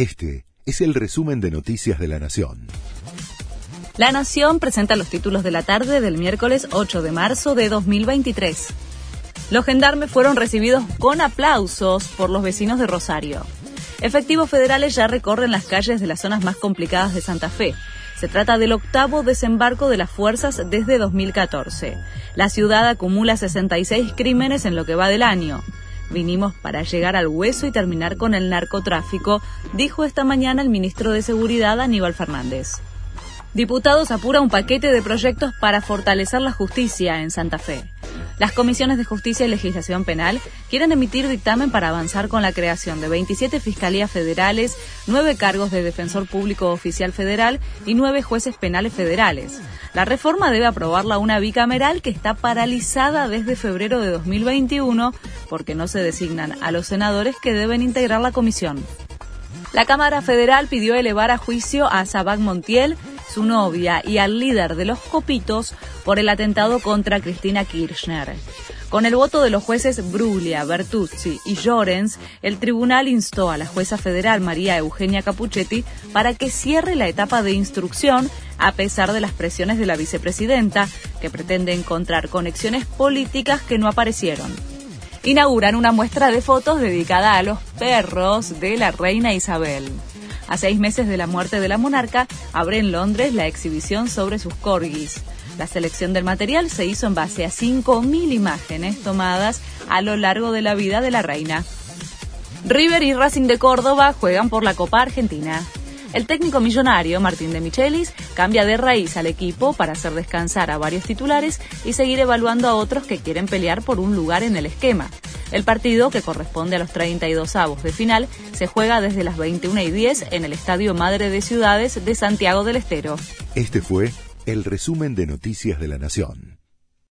Este es el resumen de Noticias de la Nación. La Nación presenta los títulos de la tarde del miércoles 8 de marzo de 2023. Los gendarmes fueron recibidos con aplausos por los vecinos de Rosario. Efectivos federales ya recorren las calles de las zonas más complicadas de Santa Fe. Se trata del octavo desembarco de las fuerzas desde 2014. La ciudad acumula 66 crímenes en lo que va del año. Vinimos para llegar al hueso y terminar con el narcotráfico, dijo esta mañana el ministro de Seguridad Aníbal Fernández. Diputados apura un paquete de proyectos para fortalecer la justicia en Santa Fe. Las comisiones de justicia y legislación penal quieren emitir dictamen para avanzar con la creación de 27 fiscalías federales, 9 cargos de defensor público oficial federal y 9 jueces penales federales. La reforma debe aprobarla una bicameral que está paralizada desde febrero de 2021 porque no se designan a los senadores que deben integrar la comisión. La Cámara Federal pidió elevar a juicio a Sabac Montiel, su novia y al líder de los Copitos por el atentado contra Cristina Kirchner. Con el voto de los jueces Bruglia, Bertuzzi y Llorens, el tribunal instó a la jueza federal María Eugenia Capuchetti para que cierre la etapa de instrucción a pesar de las presiones de la vicepresidenta, que pretende encontrar conexiones políticas que no aparecieron inauguran una muestra de fotos dedicada a los perros de la reina Isabel. A seis meses de la muerte de la monarca, abre en Londres la exhibición sobre sus corgis. La selección del material se hizo en base a 5.000 imágenes tomadas a lo largo de la vida de la reina. River y Racing de Córdoba juegan por la Copa Argentina. El técnico millonario Martín de Michelis cambia de raíz al equipo para hacer descansar a varios titulares y seguir evaluando a otros que quieren pelear por un lugar en el esquema. El partido, que corresponde a los 32 avos de final, se juega desde las 21 y 10 en el Estadio Madre de Ciudades de Santiago del Estero. Este fue el resumen de Noticias de la Nación.